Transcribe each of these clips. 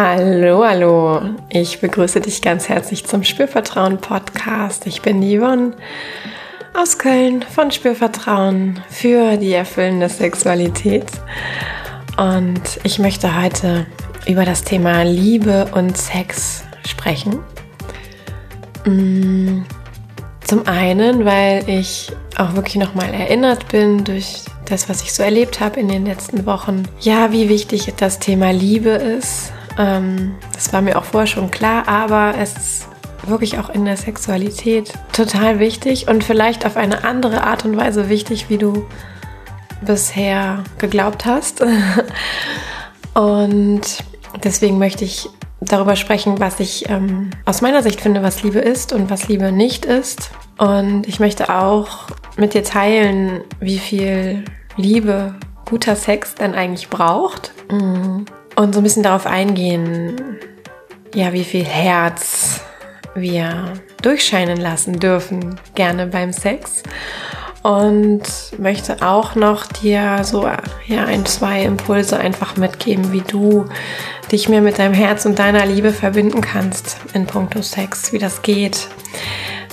Hallo, hallo. Ich begrüße dich ganz herzlich zum Spürvertrauen Podcast. Ich bin Yvonne aus Köln von Spürvertrauen für die erfüllende Sexualität. Und ich möchte heute über das Thema Liebe und Sex sprechen. Mm, zum einen, weil ich auch wirklich nochmal erinnert bin durch das, was ich so erlebt habe in den letzten Wochen. Ja, wie wichtig das Thema Liebe ist. Ähm, das war mir auch vorher schon klar, aber es ist wirklich auch in der Sexualität total wichtig und vielleicht auf eine andere Art und Weise wichtig, wie du bisher geglaubt hast. und deswegen möchte ich darüber sprechen, was ich ähm, aus meiner Sicht finde, was Liebe ist und was Liebe nicht ist. Und ich möchte auch mit dir teilen, wie viel Liebe guter Sex denn eigentlich braucht. Mhm. Und so ein bisschen darauf eingehen, ja, wie viel Herz wir durchscheinen lassen dürfen, gerne beim Sex. Und möchte auch noch dir so ja, ein, zwei Impulse einfach mitgeben, wie du dich mehr mit deinem Herz und deiner Liebe verbinden kannst in puncto Sex, wie das geht.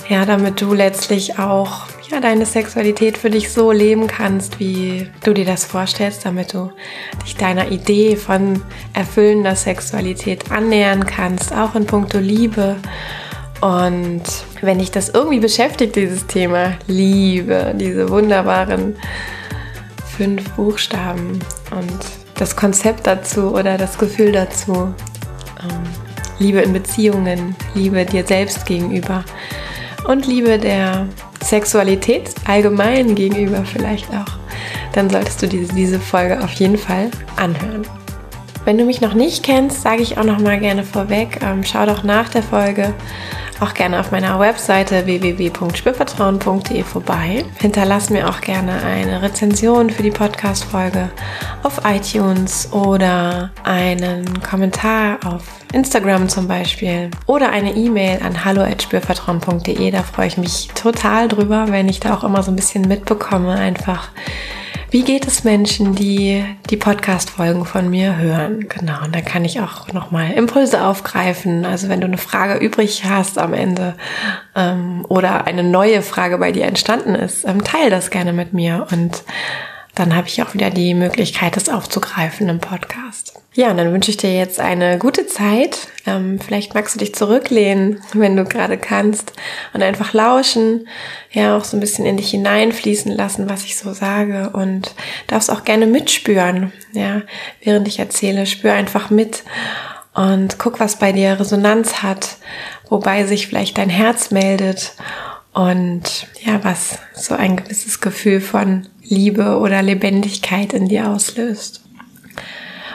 Ja, damit du letztlich auch ja, deine Sexualität für dich so leben kannst, wie du dir das vorstellst, damit du dich deiner Idee von erfüllender Sexualität annähern kannst, auch in puncto Liebe. Und wenn dich das irgendwie beschäftigt, dieses Thema Liebe, diese wunderbaren fünf Buchstaben und das Konzept dazu oder das Gefühl dazu, ähm, Liebe in Beziehungen, Liebe dir selbst gegenüber und Liebe der Sexualität allgemein gegenüber vielleicht auch, dann solltest du diese, diese Folge auf jeden Fall anhören. Wenn du mich noch nicht kennst, sage ich auch noch mal gerne vorweg, ähm, schau doch nach der Folge auch gerne auf meiner Webseite www.spürvertrauen.de vorbei. Hinterlass mir auch gerne eine Rezension für die Podcast-Folge auf iTunes oder einen Kommentar auf Instagram zum Beispiel oder eine E-Mail an hallo.spürvertrauen.de. Da freue ich mich total drüber, wenn ich da auch immer so ein bisschen mitbekomme, einfach wie geht es Menschen, die die Podcast-Folgen von mir hören? Genau, und da kann ich auch nochmal Impulse aufgreifen. Also wenn du eine Frage übrig hast am Ende ähm, oder eine neue Frage bei dir entstanden ist, ähm, teile das gerne mit mir und dann habe ich auch wieder die Möglichkeit, das aufzugreifen im Podcast. Ja, und dann wünsche ich dir jetzt eine gute Zeit. Ähm, vielleicht magst du dich zurücklehnen, wenn du gerade kannst, und einfach lauschen, ja, auch so ein bisschen in dich hineinfließen lassen, was ich so sage, und darfst auch gerne mitspüren, ja, während ich erzähle, spür einfach mit und guck, was bei dir Resonanz hat, wobei sich vielleicht dein Herz meldet und ja, was so ein gewisses Gefühl von Liebe oder Lebendigkeit in dir auslöst.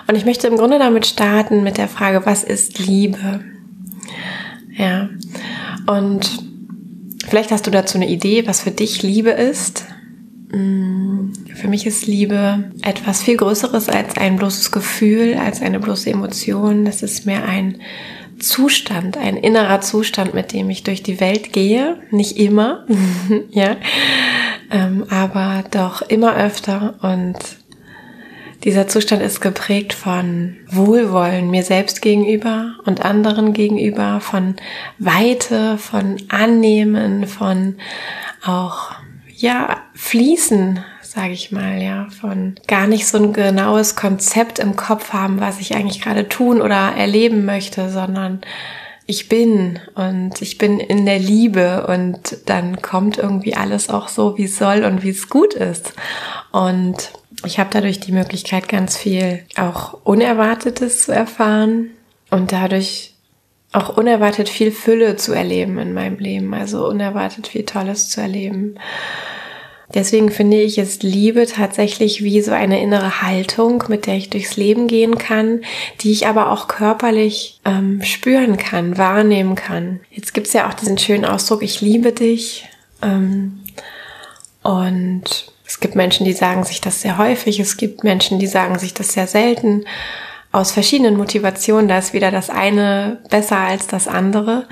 Und ich möchte im Grunde damit starten mit der Frage, was ist Liebe? Ja. Und vielleicht hast du dazu eine Idee, was für dich Liebe ist. Mm, für mich ist Liebe etwas viel Größeres als ein bloßes Gefühl, als eine bloße Emotion. Das ist mehr ein Zustand, ein innerer Zustand, mit dem ich durch die Welt gehe. Nicht immer, ja, ähm, aber doch immer öfter. Und dieser Zustand ist geprägt von Wohlwollen mir selbst gegenüber und anderen gegenüber, von Weite, von Annehmen, von auch ja Fließen sage ich mal, ja, von gar nicht so ein genaues Konzept im Kopf haben, was ich eigentlich gerade tun oder erleben möchte, sondern ich bin und ich bin in der Liebe und dann kommt irgendwie alles auch so, wie es soll und wie es gut ist. Und ich habe dadurch die Möglichkeit, ganz viel auch Unerwartetes zu erfahren und dadurch auch unerwartet viel Fülle zu erleben in meinem Leben, also unerwartet viel Tolles zu erleben. Deswegen finde ich es Liebe tatsächlich wie so eine innere Haltung, mit der ich durchs Leben gehen kann, die ich aber auch körperlich ähm, spüren kann, wahrnehmen kann. Jetzt gibt's ja auch diesen schönen Ausdruck, ich liebe dich. Ähm, und es gibt Menschen, die sagen sich das sehr häufig, es gibt Menschen, die sagen sich das sehr selten. Aus verschiedenen Motivationen, da ist wieder das eine besser als das andere.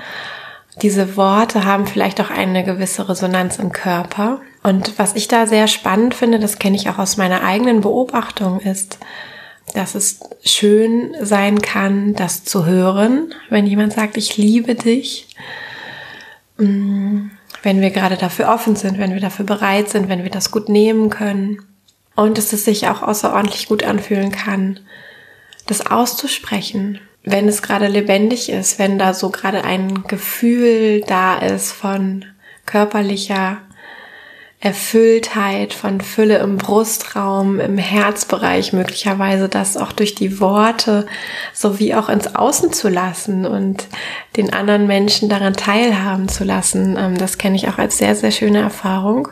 Diese Worte haben vielleicht auch eine gewisse Resonanz im Körper. Und was ich da sehr spannend finde, das kenne ich auch aus meiner eigenen Beobachtung, ist, dass es schön sein kann, das zu hören, wenn jemand sagt, ich liebe dich. Mm, wenn wir gerade dafür offen sind, wenn wir dafür bereit sind, wenn wir das gut nehmen können. Und dass es sich auch außerordentlich gut anfühlen kann, das auszusprechen, wenn es gerade lebendig ist, wenn da so gerade ein Gefühl da ist von körperlicher Erfülltheit, von Fülle im Brustraum, im Herzbereich möglicherweise, das auch durch die Worte sowie auch ins Außen zu lassen und den anderen Menschen daran teilhaben zu lassen. Ähm, das kenne ich auch als sehr, sehr schöne Erfahrung.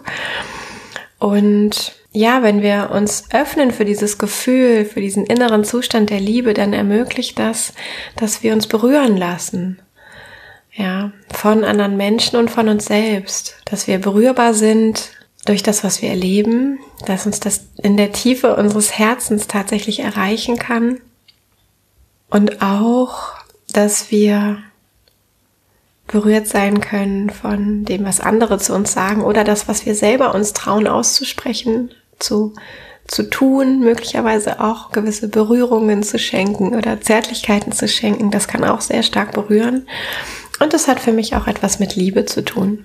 Und ja, wenn wir uns öffnen für dieses Gefühl, für diesen inneren Zustand der Liebe, dann ermöglicht das, dass wir uns berühren lassen ja, von anderen Menschen und von uns selbst, dass wir berührbar sind durch das, was wir erleben, dass uns das in der Tiefe unseres Herzens tatsächlich erreichen kann und auch, dass wir berührt sein können von dem, was andere zu uns sagen oder das, was wir selber uns trauen auszusprechen, zu, zu tun, möglicherweise auch gewisse Berührungen zu schenken oder Zärtlichkeiten zu schenken. Das kann auch sehr stark berühren. Und das hat für mich auch etwas mit Liebe zu tun.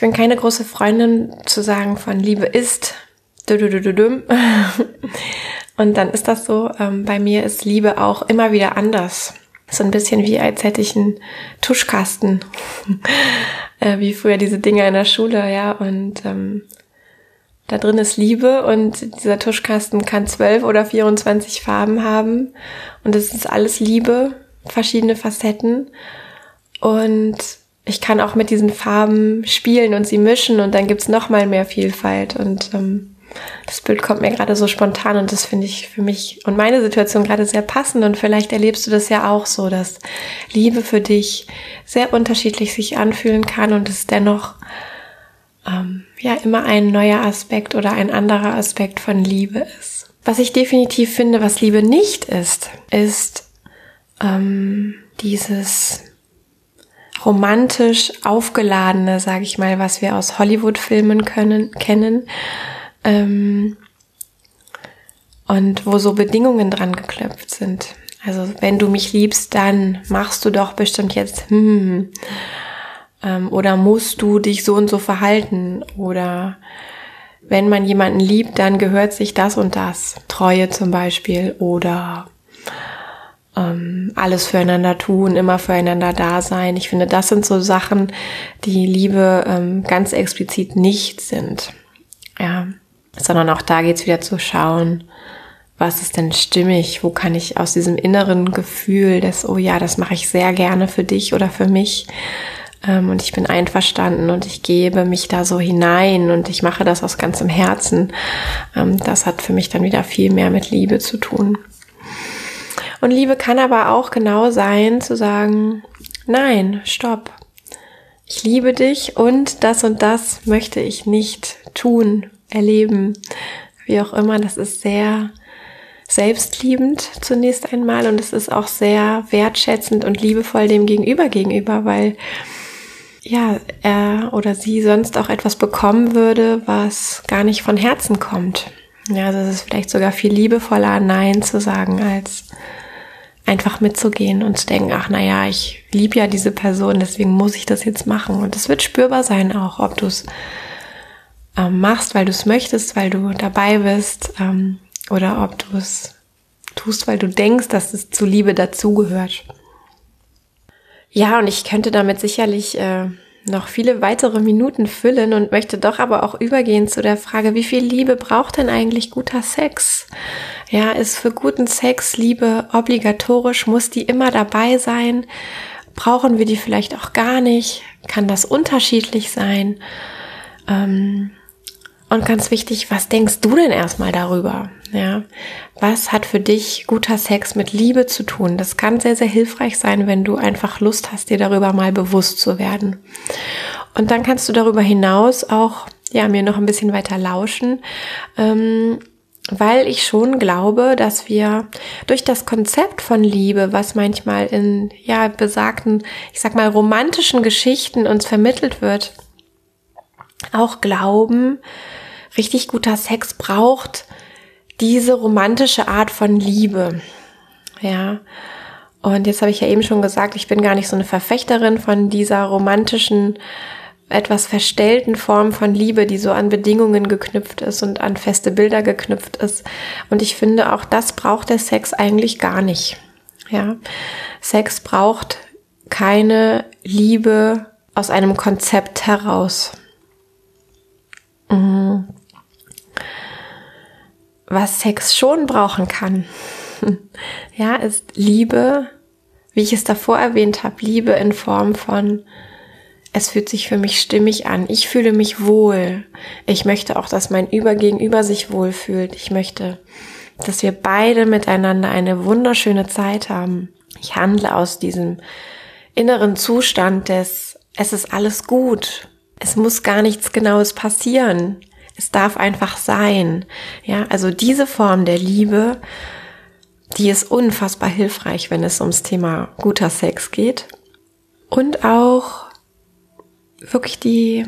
Ich bin keine große Freundin zu sagen von Liebe ist. Und dann ist das so. Ähm, bei mir ist Liebe auch immer wieder anders. So ein bisschen wie als hätte ich einen Tuschkasten. Äh, wie früher diese Dinger in der Schule, ja. Und ähm, da drin ist Liebe und dieser Tuschkasten kann zwölf oder 24 Farben haben. Und es ist alles Liebe verschiedene Facetten und ich kann auch mit diesen Farben spielen und sie mischen und dann gibt's noch mal mehr Vielfalt und ähm, das Bild kommt mir gerade so spontan und das finde ich für mich und meine Situation gerade sehr passend und vielleicht erlebst du das ja auch so, dass Liebe für dich sehr unterschiedlich sich anfühlen kann und es dennoch ähm, ja immer ein neuer Aspekt oder ein anderer Aspekt von Liebe ist. Was ich definitiv finde, was Liebe nicht ist, ist ähm, dieses romantisch aufgeladene, sage ich mal, was wir aus Hollywood-Filmen können kennen ähm, und wo so Bedingungen dran geklopft sind. Also wenn du mich liebst, dann machst du doch bestimmt jetzt hm, ähm, oder musst du dich so und so verhalten oder wenn man jemanden liebt, dann gehört sich das und das. Treue zum Beispiel oder ähm, alles füreinander tun, immer füreinander da sein. Ich finde, das sind so Sachen, die Liebe ähm, ganz explizit nicht sind. Ja, sondern auch da geht's wieder zu schauen, was ist denn stimmig? Wo kann ich aus diesem inneren Gefühl, dass, oh ja, das mache ich sehr gerne für dich oder für mich, ähm, und ich bin einverstanden und ich gebe mich da so hinein und ich mache das aus ganzem Herzen. Ähm, das hat für mich dann wieder viel mehr mit Liebe zu tun. Und Liebe kann aber auch genau sein, zu sagen, nein, stopp. Ich liebe dich und das und das möchte ich nicht tun, erleben. Wie auch immer, das ist sehr selbstliebend zunächst einmal und es ist auch sehr wertschätzend und liebevoll dem Gegenüber gegenüber, weil ja, er oder sie sonst auch etwas bekommen würde, was gar nicht von Herzen kommt. Ja, also es ist vielleicht sogar viel liebevoller, Nein zu sagen, als einfach mitzugehen und zu denken, ach naja, ich liebe ja diese Person, deswegen muss ich das jetzt machen. Und es wird spürbar sein auch, ob du es ähm, machst, weil du es möchtest, weil du dabei bist, ähm, oder ob du es tust, weil du denkst, dass es zu Liebe dazugehört. Ja, und ich könnte damit sicherlich äh, noch viele weitere Minuten füllen und möchte doch aber auch übergehen zu der Frage, wie viel Liebe braucht denn eigentlich guter Sex? Ja, ist für guten Sex Liebe obligatorisch? Muss die immer dabei sein? Brauchen wir die vielleicht auch gar nicht? Kann das unterschiedlich sein? Ähm, und ganz wichtig, was denkst du denn erstmal darüber? Ja, was hat für dich guter Sex mit Liebe zu tun? Das kann sehr, sehr hilfreich sein, wenn du einfach Lust hast, dir darüber mal bewusst zu werden. Und dann kannst du darüber hinaus auch, ja, mir noch ein bisschen weiter lauschen, ähm, weil ich schon glaube, dass wir durch das Konzept von Liebe, was manchmal in, ja, besagten, ich sag mal, romantischen Geschichten uns vermittelt wird, auch glauben, richtig guter Sex braucht diese romantische Art von Liebe. Ja. Und jetzt habe ich ja eben schon gesagt, ich bin gar nicht so eine Verfechterin von dieser romantischen, etwas verstellten Form von Liebe, die so an Bedingungen geknüpft ist und an feste Bilder geknüpft ist. Und ich finde, auch das braucht der Sex eigentlich gar nicht. Ja. Sex braucht keine Liebe aus einem Konzept heraus. Mhm. Was Sex schon brauchen kann, ja, ist Liebe, wie ich es davor erwähnt habe, Liebe in Form von es fühlt sich für mich stimmig an. Ich fühle mich wohl. Ich möchte auch, dass mein Übergegenüber sich wohlfühlt. Ich möchte, dass wir beide miteinander eine wunderschöne Zeit haben. Ich handle aus diesem inneren Zustand des, es ist alles gut. Es muss gar nichts Genaues passieren. Es darf einfach sein. Ja, also diese Form der Liebe, die ist unfassbar hilfreich, wenn es ums Thema guter Sex geht. Und auch wirklich die,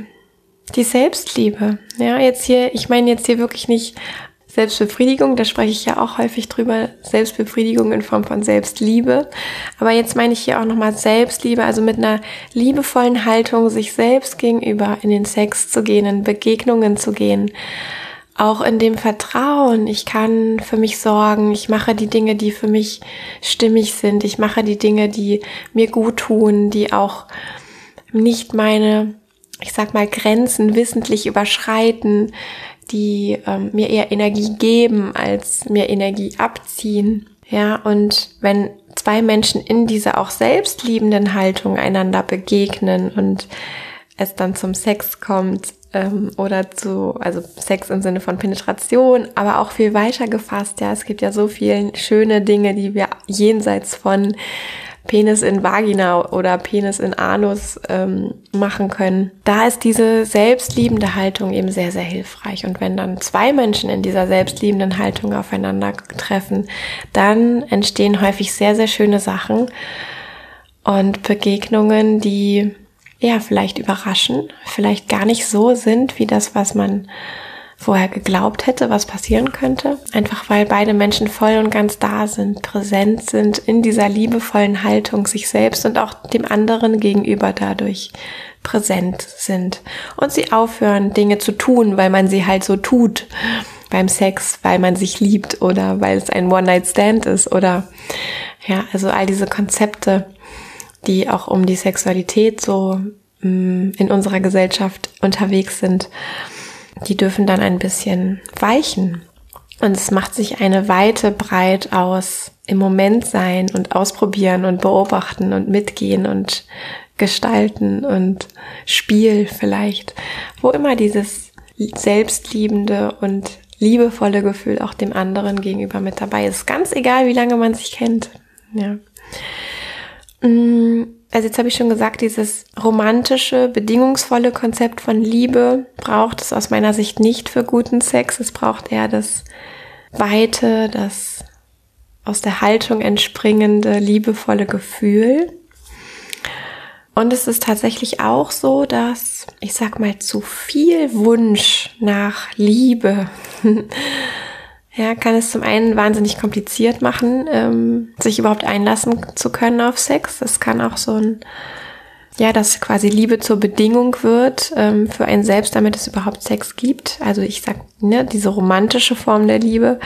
die Selbstliebe. Ja, jetzt hier, ich meine jetzt hier wirklich nicht Selbstbefriedigung, da spreche ich ja auch häufig drüber, Selbstbefriedigung in Form von Selbstliebe. Aber jetzt meine ich hier auch nochmal Selbstliebe, also mit einer liebevollen Haltung sich selbst gegenüber in den Sex zu gehen, in Begegnungen zu gehen. Auch in dem Vertrauen, ich kann für mich sorgen, ich mache die Dinge, die für mich stimmig sind, ich mache die Dinge, die mir gut tun, die auch nicht meine, ich sag mal, Grenzen wissentlich überschreiten, die ähm, mir eher Energie geben, als mir Energie abziehen. Ja, und wenn zwei Menschen in dieser auch selbstliebenden Haltung einander begegnen und es dann zum Sex kommt ähm, oder zu, also Sex im Sinne von Penetration, aber auch viel weiter gefasst, ja, es gibt ja so viele schöne Dinge, die wir jenseits von Penis in Vagina oder Penis in Anus ähm, machen können. Da ist diese selbstliebende Haltung eben sehr, sehr hilfreich. Und wenn dann zwei Menschen in dieser selbstliebenden Haltung aufeinander treffen, dann entstehen häufig sehr, sehr schöne Sachen und Begegnungen, die ja vielleicht überraschen, vielleicht gar nicht so sind wie das, was man vorher geglaubt hätte, was passieren könnte. Einfach weil beide Menschen voll und ganz da sind, präsent sind, in dieser liebevollen Haltung sich selbst und auch dem anderen gegenüber dadurch präsent sind. Und sie aufhören, Dinge zu tun, weil man sie halt so tut beim Sex, weil man sich liebt oder weil es ein One-Night-Stand ist oder ja, also all diese Konzepte, die auch um die Sexualität so mm, in unserer Gesellschaft unterwegs sind die dürfen dann ein bisschen weichen. Und es macht sich eine Weite breit aus im Moment sein und ausprobieren und beobachten und mitgehen und gestalten und Spiel vielleicht, wo immer dieses selbstliebende und liebevolle Gefühl auch dem anderen gegenüber mit dabei ist. Ganz egal, wie lange man sich kennt. Ja. Mm, also jetzt habe ich schon gesagt, dieses romantische, bedingungsvolle Konzept von Liebe braucht es aus meiner Sicht nicht für guten Sex. Es braucht eher das weite, das aus der Haltung entspringende, liebevolle Gefühl. Und es ist tatsächlich auch so, dass, ich sag mal, zu viel Wunsch nach Liebe Ja, kann es zum einen wahnsinnig kompliziert machen, ähm, sich überhaupt einlassen zu können auf Sex. Es kann auch so ein, ja, dass quasi Liebe zur Bedingung wird ähm, für einen selbst, damit es überhaupt Sex gibt. Also ich sag, ne, diese romantische Form der Liebe,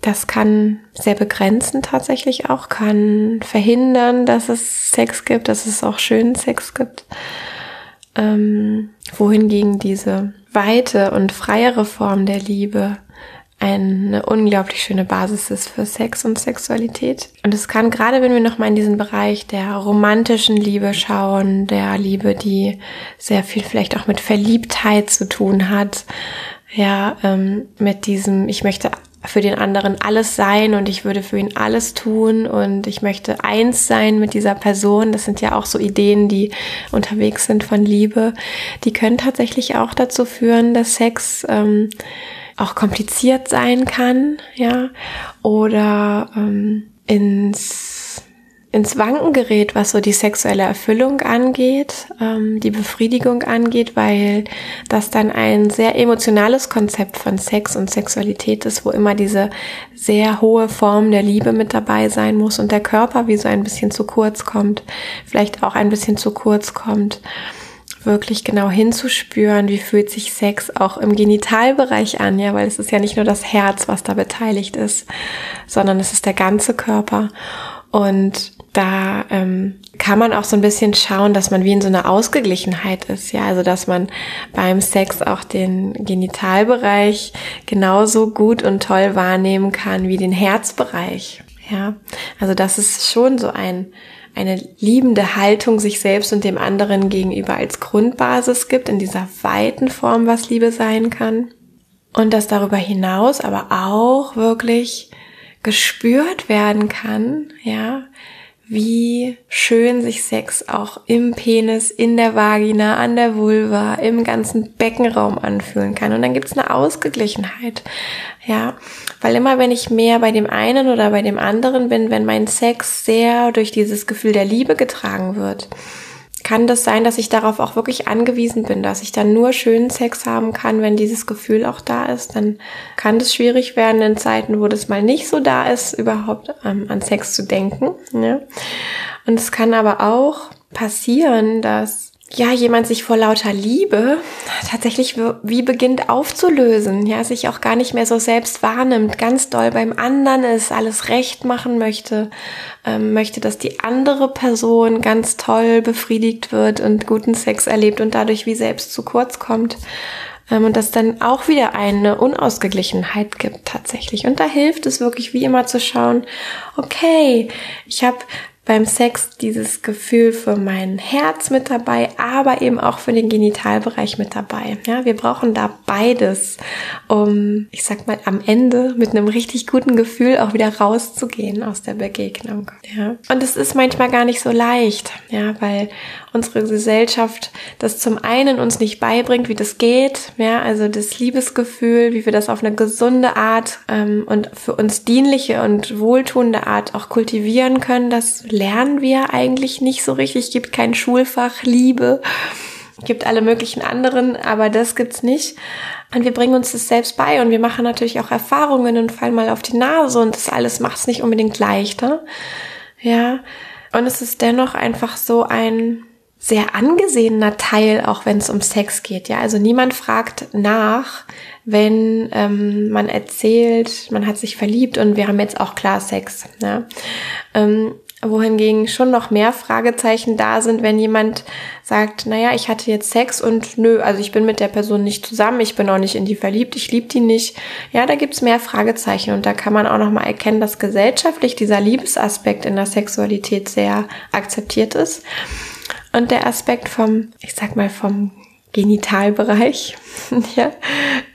das kann sehr begrenzen tatsächlich auch, kann verhindern, dass es Sex gibt, dass es auch schönen Sex gibt. Ähm, wohingegen diese weite und freiere Form der Liebe eine unglaublich schöne Basis ist für Sex und Sexualität. Und es kann, gerade wenn wir nochmal in diesen Bereich der romantischen Liebe schauen, der Liebe, die sehr viel vielleicht auch mit Verliebtheit zu tun hat, ja, ähm, mit diesem, ich möchte für den anderen alles sein und ich würde für ihn alles tun und ich möchte eins sein mit dieser Person. Das sind ja auch so Ideen, die unterwegs sind von Liebe. Die können tatsächlich auch dazu führen, dass Sex ähm, auch kompliziert sein kann, ja, oder ähm, ins ins Wanken gerät, was so die sexuelle Erfüllung angeht, ähm, die Befriedigung angeht, weil das dann ein sehr emotionales Konzept von Sex und Sexualität ist, wo immer diese sehr hohe Form der Liebe mit dabei sein muss und der Körper wie so ein bisschen zu kurz kommt, vielleicht auch ein bisschen zu kurz kommt wirklich genau hinzuspüren, wie fühlt sich Sex auch im Genitalbereich an, ja, weil es ist ja nicht nur das Herz, was da beteiligt ist, sondern es ist der ganze Körper. Und da ähm, kann man auch so ein bisschen schauen, dass man wie in so einer Ausgeglichenheit ist, ja, also dass man beim Sex auch den Genitalbereich genauso gut und toll wahrnehmen kann wie den Herzbereich, ja, also das ist schon so ein eine liebende Haltung sich selbst und dem anderen gegenüber als Grundbasis gibt in dieser weiten Form, was Liebe sein kann. Und dass darüber hinaus aber auch wirklich gespürt werden kann, ja, wie schön sich Sex auch im Penis, in der Vagina, an der Vulva, im ganzen Beckenraum anfühlen kann. Und dann gibt's eine Ausgeglichenheit. Ja, weil immer wenn ich mehr bei dem einen oder bei dem anderen bin, wenn mein Sex sehr durch dieses Gefühl der Liebe getragen wird, kann das sein, dass ich darauf auch wirklich angewiesen bin, dass ich dann nur schönen Sex haben kann, wenn dieses Gefühl auch da ist. Dann kann das schwierig werden in Zeiten, wo das mal nicht so da ist, überhaupt ähm, an Sex zu denken. Ne? Und es kann aber auch passieren, dass ja, jemand sich vor lauter Liebe tatsächlich wie beginnt aufzulösen, ja, sich auch gar nicht mehr so selbst wahrnimmt, ganz doll beim anderen ist, alles recht machen möchte, ähm, möchte, dass die andere Person ganz toll befriedigt wird und guten Sex erlebt und dadurch wie selbst zu kurz kommt. Ähm, und das dann auch wieder eine Unausgeglichenheit gibt tatsächlich. Und da hilft es wirklich wie immer zu schauen, okay, ich habe beim Sex dieses Gefühl für mein Herz mit dabei, aber eben auch für den Genitalbereich mit dabei. Ja, wir brauchen da beides, um, ich sag mal, am Ende mit einem richtig guten Gefühl auch wieder rauszugehen aus der Begegnung. Ja, und es ist manchmal gar nicht so leicht, ja, weil unsere Gesellschaft das zum einen uns nicht beibringt, wie das geht, ja, also das Liebesgefühl, wie wir das auf eine gesunde Art ähm, und für uns dienliche und wohltuende Art auch kultivieren können, das lernen wir eigentlich nicht so richtig. Es gibt kein Schulfach Liebe, es gibt alle möglichen anderen, aber das gibt's nicht. Und wir bringen uns das selbst bei und wir machen natürlich auch Erfahrungen und fallen mal auf die Nase und das alles macht es nicht unbedingt leichter. Ja. Und es ist dennoch einfach so ein sehr angesehener Teil, auch wenn es um Sex geht. Ja, also niemand fragt nach, wenn ähm, man erzählt, man hat sich verliebt und wir haben jetzt auch klar Sex. Ja? Ähm, wohingegen schon noch mehr Fragezeichen da sind, wenn jemand sagt, naja, ich hatte jetzt Sex und nö, also ich bin mit der Person nicht zusammen, ich bin auch nicht in die verliebt, ich liebe die nicht. Ja, da gibt's mehr Fragezeichen und da kann man auch nochmal erkennen, dass gesellschaftlich dieser Liebesaspekt in der Sexualität sehr akzeptiert ist. Und der Aspekt vom, ich sag mal, vom Genitalbereich, ja,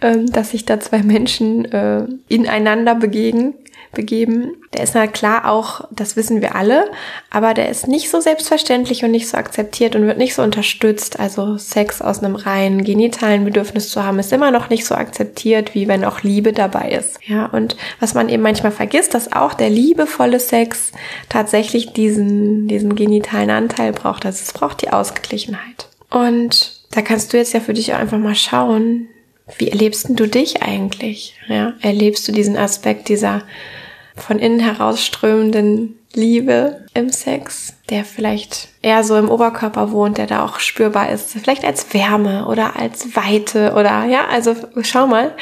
ähm, dass sich da zwei Menschen äh, ineinander begegnen, begeben. Der ist na klar auch, das wissen wir alle, aber der ist nicht so selbstverständlich und nicht so akzeptiert und wird nicht so unterstützt. Also Sex aus einem reinen genitalen Bedürfnis zu haben, ist immer noch nicht so akzeptiert, wie wenn auch Liebe dabei ist. Ja, und was man eben manchmal vergisst, dass auch der liebevolle Sex tatsächlich diesen, diesen genitalen Anteil braucht. Also es braucht die Ausgeglichenheit. Und da kannst du jetzt ja für dich auch einfach mal schauen, wie erlebst du dich eigentlich? Ja, erlebst du diesen Aspekt dieser von innen herausströmenden Liebe im Sex, der vielleicht eher so im Oberkörper wohnt, der da auch spürbar ist. Vielleicht als Wärme oder als Weite oder ja, also schau mal,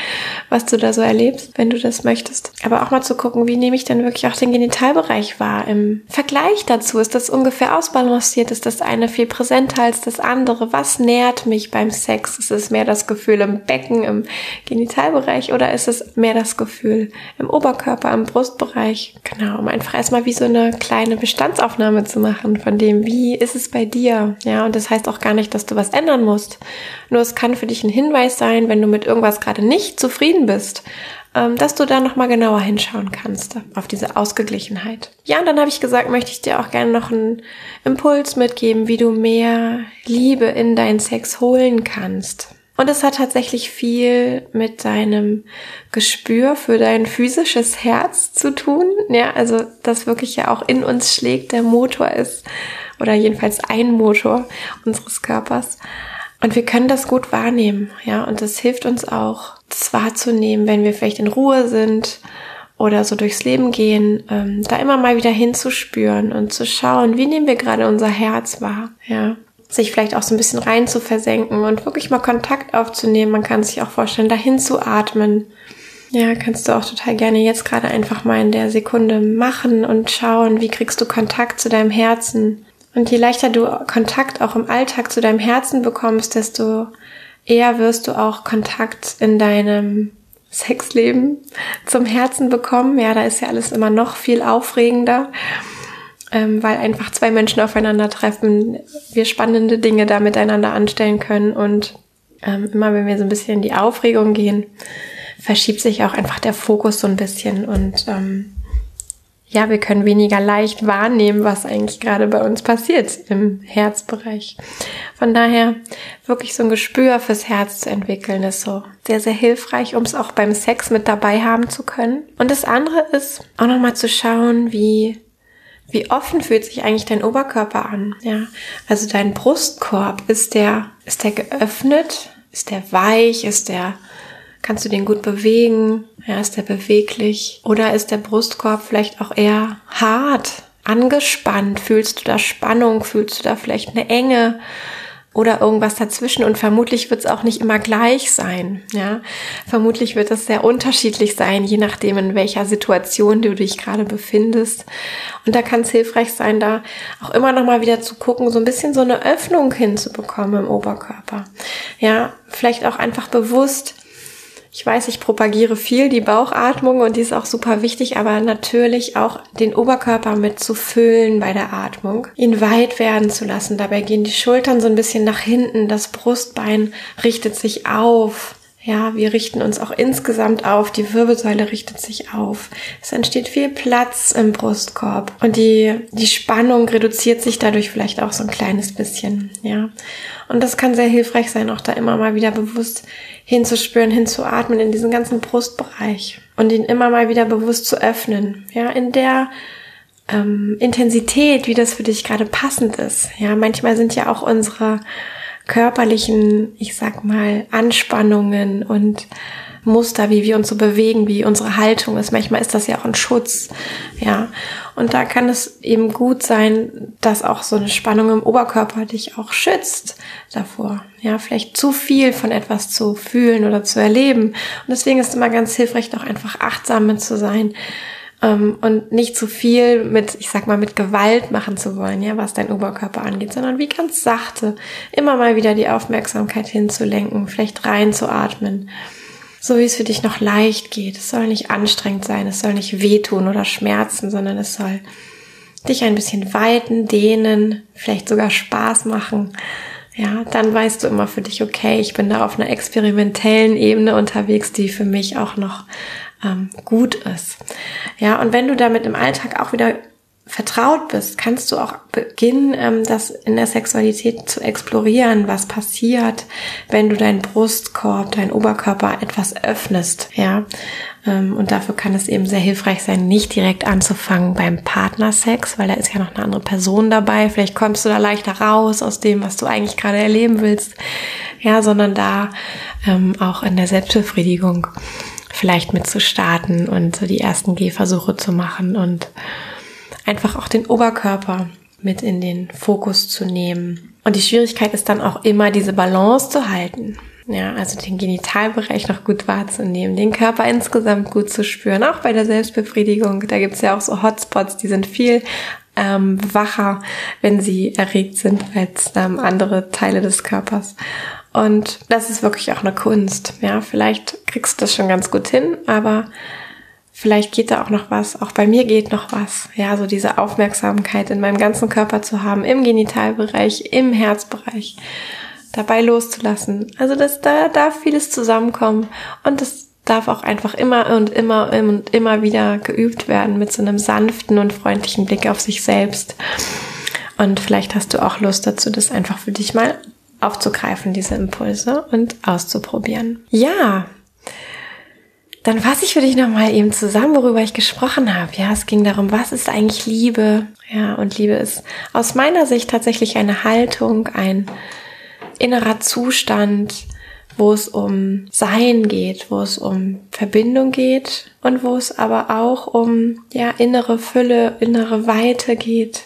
was du da so erlebst, wenn du das möchtest. Aber auch mal zu gucken, wie nehme ich denn wirklich auch den Genitalbereich wahr im Vergleich dazu? Ist das ungefähr ausbalanciert? Ist das eine viel präsenter als das andere? Was nährt mich beim Sex? Ist es mehr das Gefühl im Becken, im Genitalbereich oder ist es mehr das Gefühl im Oberkörper, im Brustbereich? Genau, um einfach erstmal wie so eine kleine Bestandsaufnahme zu machen von dem, wie wie ist es bei dir? Ja, und das heißt auch gar nicht, dass du was ändern musst. Nur es kann für dich ein Hinweis sein, wenn du mit irgendwas gerade nicht zufrieden bist, ähm, dass du da nochmal genauer hinschauen kannst auf diese Ausgeglichenheit. Ja, und dann habe ich gesagt, möchte ich dir auch gerne noch einen Impuls mitgeben, wie du mehr Liebe in deinen Sex holen kannst. Und es hat tatsächlich viel mit deinem Gespür für dein physisches Herz zu tun. Ja, also das wirklich ja auch in uns schlägt, der Motor ist oder jedenfalls ein Motor unseres Körpers. Und wir können das gut wahrnehmen, ja, und das hilft uns auch, das wahrzunehmen, wenn wir vielleicht in Ruhe sind oder so durchs Leben gehen, ähm, da immer mal wieder hinzuspüren und zu schauen, wie nehmen wir gerade unser Herz wahr, ja sich vielleicht auch so ein bisschen rein zu versenken und wirklich mal Kontakt aufzunehmen. Man kann sich auch vorstellen, dahin zu atmen. Ja, kannst du auch total gerne jetzt gerade einfach mal in der Sekunde machen und schauen, wie kriegst du Kontakt zu deinem Herzen. Und je leichter du Kontakt auch im Alltag zu deinem Herzen bekommst, desto eher wirst du auch Kontakt in deinem Sexleben zum Herzen bekommen. Ja, da ist ja alles immer noch viel aufregender ähm, weil einfach zwei Menschen aufeinandertreffen, wir spannende Dinge da miteinander anstellen können und ähm, immer wenn wir so ein bisschen in die Aufregung gehen, verschiebt sich auch einfach der Fokus so ein bisschen und ähm, ja, wir können weniger leicht wahrnehmen, was eigentlich gerade bei uns passiert im Herzbereich. Von daher wirklich so ein Gespür fürs Herz zu entwickeln, ist so sehr, sehr hilfreich, um es auch beim Sex mit dabei haben zu können. Und das andere ist auch nochmal zu schauen, wie wie offen fühlt sich eigentlich dein Oberkörper an? Ja, also dein Brustkorb, ist der, ist der geöffnet? Ist der weich? Ist der, kannst du den gut bewegen? Ja, ist der beweglich? Oder ist der Brustkorb vielleicht auch eher hart, angespannt? Fühlst du da Spannung? Fühlst du da vielleicht eine Enge? Oder irgendwas dazwischen und vermutlich wird es auch nicht immer gleich sein. Ja, vermutlich wird es sehr unterschiedlich sein, je nachdem in welcher Situation du dich gerade befindest. Und da kann es hilfreich sein, da auch immer noch mal wieder zu gucken, so ein bisschen so eine Öffnung hinzubekommen im Oberkörper. Ja, vielleicht auch einfach bewusst ich weiß, ich propagiere viel die Bauchatmung und die ist auch super wichtig, aber natürlich auch den Oberkörper mit zu füllen bei der Atmung, ihn weit werden zu lassen. Dabei gehen die Schultern so ein bisschen nach hinten, das Brustbein richtet sich auf. Ja, wir richten uns auch insgesamt auf, die Wirbelsäule richtet sich auf. Es entsteht viel Platz im Brustkorb und die, die Spannung reduziert sich dadurch vielleicht auch so ein kleines bisschen, ja. Und das kann sehr hilfreich sein, auch da immer mal wieder bewusst hinzuspüren, hinzuatmen in diesen ganzen Brustbereich und ihn immer mal wieder bewusst zu öffnen, ja, in der ähm, Intensität, wie das für dich gerade passend ist. Ja, manchmal sind ja auch unsere körperlichen, ich sag mal, Anspannungen und Muster, wie wir uns so bewegen, wie unsere Haltung ist. Manchmal ist das ja auch ein Schutz, ja. Und da kann es eben gut sein, dass auch so eine Spannung im Oberkörper dich auch schützt davor. Ja, vielleicht zu viel von etwas zu fühlen oder zu erleben. Und deswegen ist es immer ganz hilfreich, doch einfach achtsam zu sein ähm, und nicht zu viel mit, ich sag mal, mit Gewalt machen zu wollen, ja, was dein Oberkörper angeht, sondern wie ganz sachte immer mal wieder die Aufmerksamkeit hinzulenken, vielleicht reinzuatmen, so wie es für dich noch leicht geht. Es soll nicht anstrengend sein, es soll nicht wehtun oder schmerzen, sondern es soll dich ein bisschen weiten, dehnen, vielleicht sogar Spaß machen. Ja, dann weißt du immer für dich, okay, ich bin da auf einer experimentellen Ebene unterwegs, die für mich auch noch ähm, gut ist. Ja, und wenn du damit im Alltag auch wieder vertraut bist, kannst du auch beginnen, ähm, das in der Sexualität zu explorieren, was passiert, wenn du deinen Brustkorb, deinen Oberkörper etwas öffnest, ja. Ähm, und dafür kann es eben sehr hilfreich sein, nicht direkt anzufangen beim Partnersex, weil da ist ja noch eine andere Person dabei. Vielleicht kommst du da leichter raus aus dem, was du eigentlich gerade erleben willst, ja, sondern da ähm, auch in der Selbstbefriedigung vielleicht mit zu starten und so die ersten Gehversuche zu machen und einfach auch den Oberkörper mit in den Fokus zu nehmen. Und die Schwierigkeit ist dann auch immer, diese Balance zu halten. Ja, also den Genitalbereich noch gut wahrzunehmen, den Körper insgesamt gut zu spüren, auch bei der Selbstbefriedigung. Da gibt's ja auch so Hotspots, die sind viel ähm, wacher, wenn sie erregt sind als ähm, andere Teile des Körpers. Und das ist wirklich auch eine Kunst. Ja, vielleicht kriegst du das schon ganz gut hin, aber vielleicht geht da auch noch was. Auch bei mir geht noch was. Ja, so diese Aufmerksamkeit in meinem ganzen Körper zu haben, im Genitalbereich, im Herzbereich, dabei loszulassen. Also das, da darf vieles zusammenkommen und das darf auch einfach immer und immer und immer wieder geübt werden mit so einem sanften und freundlichen Blick auf sich selbst. Und vielleicht hast du auch Lust dazu, das einfach für dich mal aufzugreifen, diese Impulse und auszuprobieren. Ja, dann fasse ich für dich nochmal eben zusammen, worüber ich gesprochen habe. Ja, es ging darum, was ist eigentlich Liebe? Ja, und Liebe ist aus meiner Sicht tatsächlich eine Haltung, ein innerer Zustand, wo es um Sein geht, wo es um Verbindung geht und wo es aber auch um ja innere Fülle, innere Weite geht.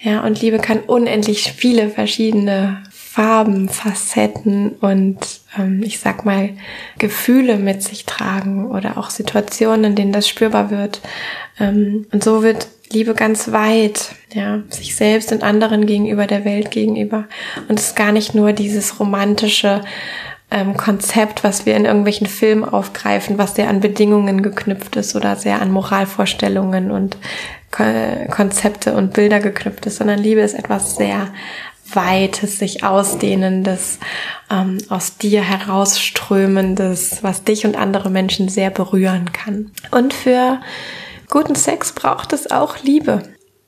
Ja, und Liebe kann unendlich viele verschiedene Farben, Facetten und ähm, ich sag mal Gefühle mit sich tragen oder auch Situationen, in denen das spürbar wird. Ähm, und so wird Liebe ganz weit, ja, sich selbst und anderen gegenüber, der Welt gegenüber. Und es ist gar nicht nur dieses romantische ähm, Konzept, was wir in irgendwelchen Filmen aufgreifen, was sehr an Bedingungen geknüpft ist oder sehr an Moralvorstellungen und Konzepte und Bilder geknüpft ist, sondern Liebe ist etwas sehr Weites, sich ausdehnendes, ähm, aus dir herausströmendes, was dich und andere Menschen sehr berühren kann. Und für guten Sex braucht es auch Liebe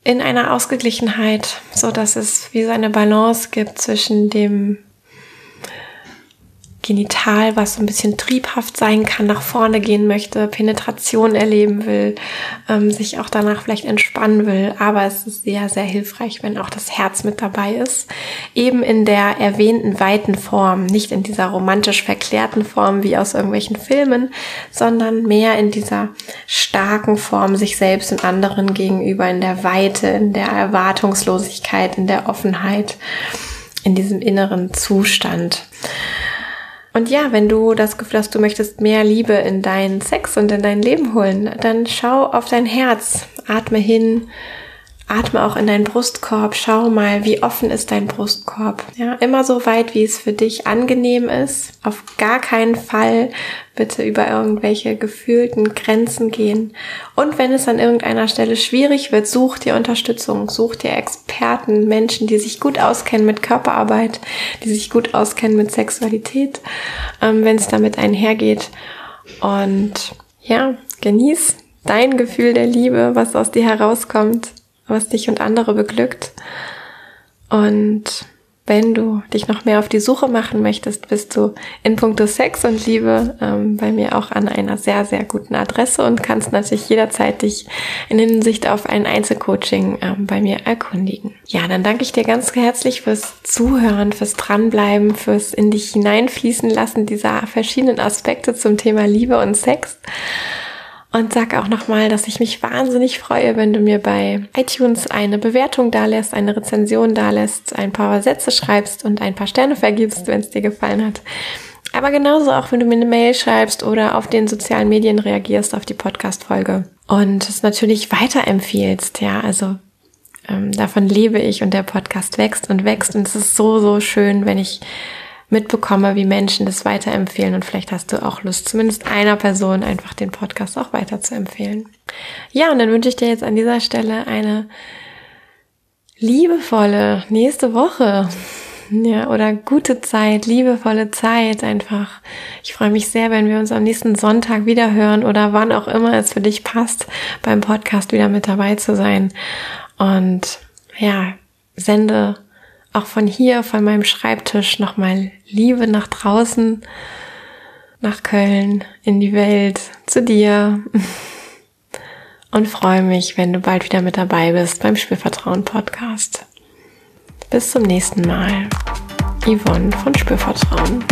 in einer Ausgeglichenheit, so dass es wie so eine Balance gibt zwischen dem Genital, was so ein bisschen triebhaft sein kann, nach vorne gehen möchte, Penetration erleben will, ähm, sich auch danach vielleicht entspannen will. Aber es ist sehr, sehr hilfreich, wenn auch das Herz mit dabei ist. Eben in der erwähnten weiten Form, nicht in dieser romantisch verklärten Form wie aus irgendwelchen Filmen, sondern mehr in dieser starken Form sich selbst und anderen gegenüber, in der Weite, in der Erwartungslosigkeit, in der Offenheit, in diesem inneren Zustand. Und ja, wenn du das Gefühl hast, du möchtest mehr Liebe in deinen Sex und in dein Leben holen, dann schau auf dein Herz, atme hin, Atme auch in deinen Brustkorb. Schau mal, wie offen ist dein Brustkorb. Ja, immer so weit, wie es für dich angenehm ist. Auf gar keinen Fall bitte über irgendwelche gefühlten Grenzen gehen. Und wenn es an irgendeiner Stelle schwierig wird, such dir Unterstützung, such dir Experten, Menschen, die sich gut auskennen mit Körperarbeit, die sich gut auskennen mit Sexualität, ähm, wenn es damit einhergeht. Und ja, genieß dein Gefühl der Liebe, was aus dir herauskommt was dich und andere beglückt. Und wenn du dich noch mehr auf die Suche machen möchtest, bist du in puncto Sex und Liebe ähm, bei mir auch an einer sehr, sehr guten Adresse und kannst natürlich jederzeit dich in Hinsicht auf ein Einzelcoaching ähm, bei mir erkundigen. Ja, dann danke ich dir ganz herzlich fürs Zuhören, fürs Dranbleiben, fürs in dich hineinfließen lassen dieser verschiedenen Aspekte zum Thema Liebe und Sex. Und sag auch nochmal, dass ich mich wahnsinnig freue, wenn du mir bei iTunes eine Bewertung dalässt, eine Rezension dalässt, ein paar Sätze schreibst und ein paar Sterne vergibst, wenn es dir gefallen hat. Aber genauso auch, wenn du mir eine Mail schreibst oder auf den sozialen Medien reagierst auf die Podcast-Folge. Und es natürlich weiterempfiehlst, ja, also ähm, davon lebe ich und der Podcast wächst und wächst. Und es ist so, so schön, wenn ich mitbekomme, wie Menschen das weiterempfehlen. Und vielleicht hast du auch Lust, zumindest einer Person einfach den Podcast auch weiter zu empfehlen. Ja, und dann wünsche ich dir jetzt an dieser Stelle eine liebevolle nächste Woche. Ja, oder gute Zeit, liebevolle Zeit einfach. Ich freue mich sehr, wenn wir uns am nächsten Sonntag wieder hören oder wann auch immer es für dich passt, beim Podcast wieder mit dabei zu sein. Und ja, sende auch von hier, von meinem Schreibtisch nochmal Liebe nach draußen, nach Köln, in die Welt, zu dir. Und freue mich, wenn du bald wieder mit dabei bist beim Spürvertrauen Podcast. Bis zum nächsten Mal. Yvonne von Spürvertrauen.